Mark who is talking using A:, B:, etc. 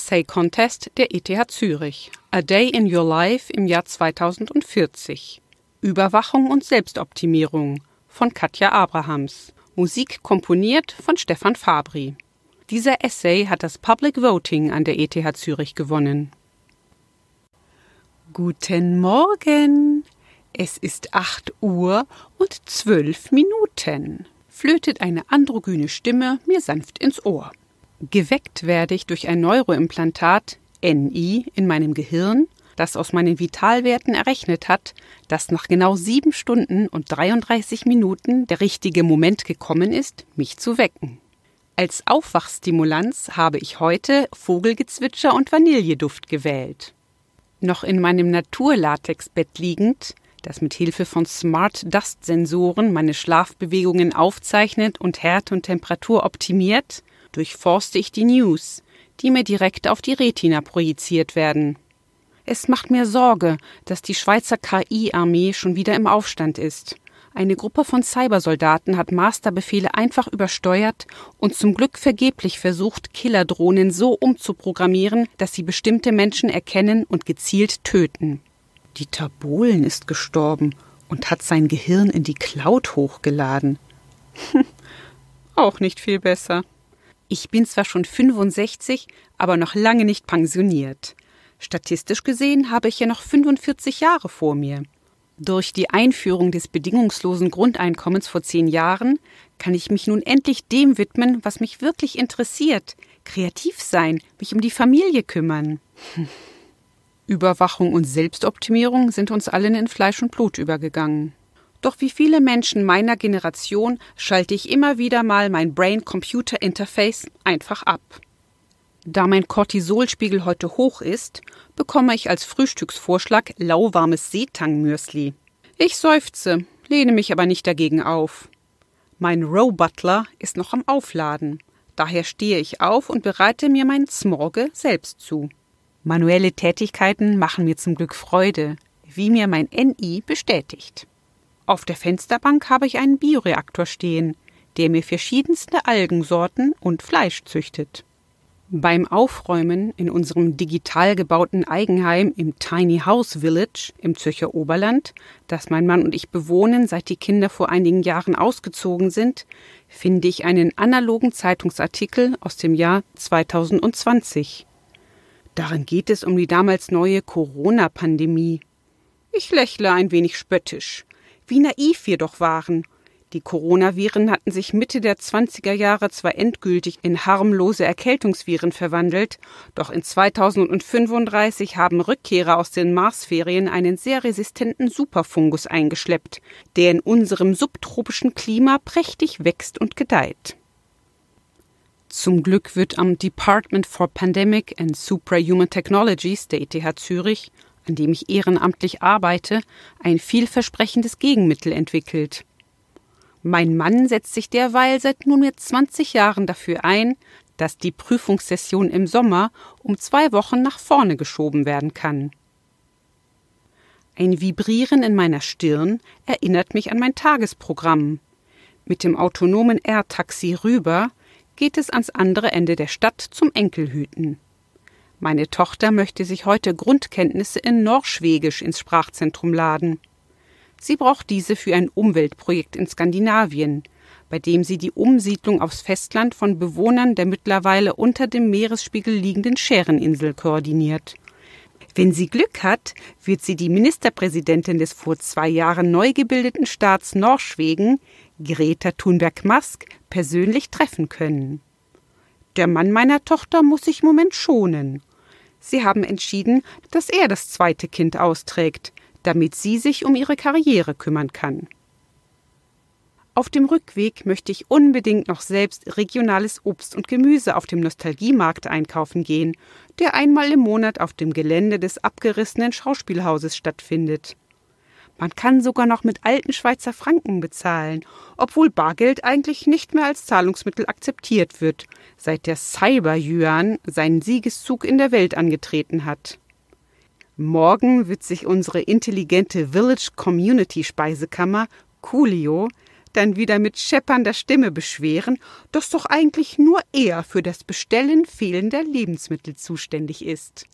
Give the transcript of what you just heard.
A: Essay Contest der ETH Zürich. A Day in Your Life im Jahr 2040. Überwachung und Selbstoptimierung von Katja Abrahams. Musik komponiert von Stefan Fabri. Dieser Essay hat das Public Voting an der ETH Zürich gewonnen. Guten Morgen! Es ist acht Uhr und zwölf Minuten, flötet eine androgyne Stimme mir sanft ins Ohr. Geweckt werde ich durch ein Neuroimplantat NI in meinem Gehirn, das aus meinen Vitalwerten errechnet hat, dass nach genau sieben Stunden und 33 Minuten der richtige Moment gekommen ist, mich zu wecken. Als Aufwachstimulanz habe ich heute Vogelgezwitscher und Vanilleduft gewählt. Noch in meinem Naturlatexbett liegend, das mit Hilfe von Smart Dust Sensoren meine Schlafbewegungen aufzeichnet und Härte und Temperatur optimiert, durchforste ich die News, die mir direkt auf die Retina projiziert werden. Es macht mir Sorge, dass die Schweizer KI-Armee schon wieder im Aufstand ist. Eine Gruppe von Cybersoldaten hat Masterbefehle einfach übersteuert und zum Glück vergeblich versucht, Killerdrohnen so umzuprogrammieren, dass sie bestimmte Menschen erkennen und gezielt töten. Dieter Bohlen ist gestorben und hat sein Gehirn in die Cloud hochgeladen. Auch nicht viel besser. Ich bin zwar schon 65, aber noch lange nicht pensioniert. Statistisch gesehen habe ich ja noch 45 Jahre vor mir. Durch die Einführung des bedingungslosen Grundeinkommens vor zehn Jahren kann ich mich nun endlich dem widmen, was mich wirklich interessiert. Kreativ sein, mich um die Familie kümmern. Überwachung und Selbstoptimierung sind uns allen in Fleisch und Blut übergegangen. Doch wie viele Menschen meiner Generation schalte ich immer wieder mal mein Brain-Computer-Interface einfach ab. Da mein Cortisolspiegel heute hoch ist, bekomme ich als Frühstücksvorschlag lauwarmes Seetang-Müsli. Ich seufze, lehne mich aber nicht dagegen auf. Mein Row Butler ist noch am Aufladen. Daher stehe ich auf und bereite mir mein Smorge selbst zu. Manuelle Tätigkeiten machen mir zum Glück Freude, wie mir mein NI bestätigt. Auf der Fensterbank habe ich einen Bioreaktor stehen, der mir verschiedenste Algensorten und Fleisch züchtet. Beim Aufräumen in unserem digital gebauten Eigenheim im Tiny House Village im Zürcher Oberland, das mein Mann und ich bewohnen, seit die Kinder vor einigen Jahren ausgezogen sind, finde ich einen analogen Zeitungsartikel aus dem Jahr 2020. Darin geht es um die damals neue Corona-Pandemie. Ich lächle ein wenig spöttisch. Wie naiv wir doch waren. Die Coronaviren hatten sich Mitte der 20er Jahre zwar endgültig in harmlose Erkältungsviren verwandelt, doch in 2035 haben Rückkehrer aus den Marsferien einen sehr resistenten Superfungus eingeschleppt, der in unserem subtropischen Klima prächtig wächst und gedeiht. Zum Glück wird am Department for Pandemic and Suprahuman Technologies der ETH Zürich an dem ich ehrenamtlich arbeite, ein vielversprechendes Gegenmittel entwickelt. Mein Mann setzt sich derweil seit nunmehr 20 Jahren dafür ein, dass die Prüfungssession im Sommer um zwei Wochen nach vorne geschoben werden kann. Ein Vibrieren in meiner Stirn erinnert mich an mein Tagesprogramm. Mit dem autonomen R-Taxi rüber geht es ans andere Ende der Stadt zum Enkelhüten. Meine Tochter möchte sich heute Grundkenntnisse in Norschwegisch ins Sprachzentrum laden. Sie braucht diese für ein Umweltprojekt in Skandinavien, bei dem sie die Umsiedlung aufs Festland von Bewohnern der mittlerweile unter dem Meeresspiegel liegenden Schäreninsel koordiniert. Wenn sie Glück hat, wird sie die Ministerpräsidentin des vor zwei Jahren neu gebildeten Staats Norschwegen, Greta Thunberg-Mask, persönlich treffen können. Der Mann meiner Tochter muss sich im Moment schonen. Sie haben entschieden, dass er das zweite Kind austrägt, damit sie sich um ihre Karriere kümmern kann. Auf dem Rückweg möchte ich unbedingt noch selbst regionales Obst und Gemüse auf dem Nostalgiemarkt einkaufen gehen, der einmal im Monat auf dem Gelände des abgerissenen Schauspielhauses stattfindet. Man kann sogar noch mit alten Schweizer Franken bezahlen, obwohl Bargeld eigentlich nicht mehr als Zahlungsmittel akzeptiert wird, seit der Cyber-Yuan seinen Siegeszug in der Welt angetreten hat. Morgen wird sich unsere intelligente Village Community Speisekammer Coolio dann wieder mit scheppernder Stimme beschweren, dass doch eigentlich nur er für das Bestellen fehlender Lebensmittel zuständig ist.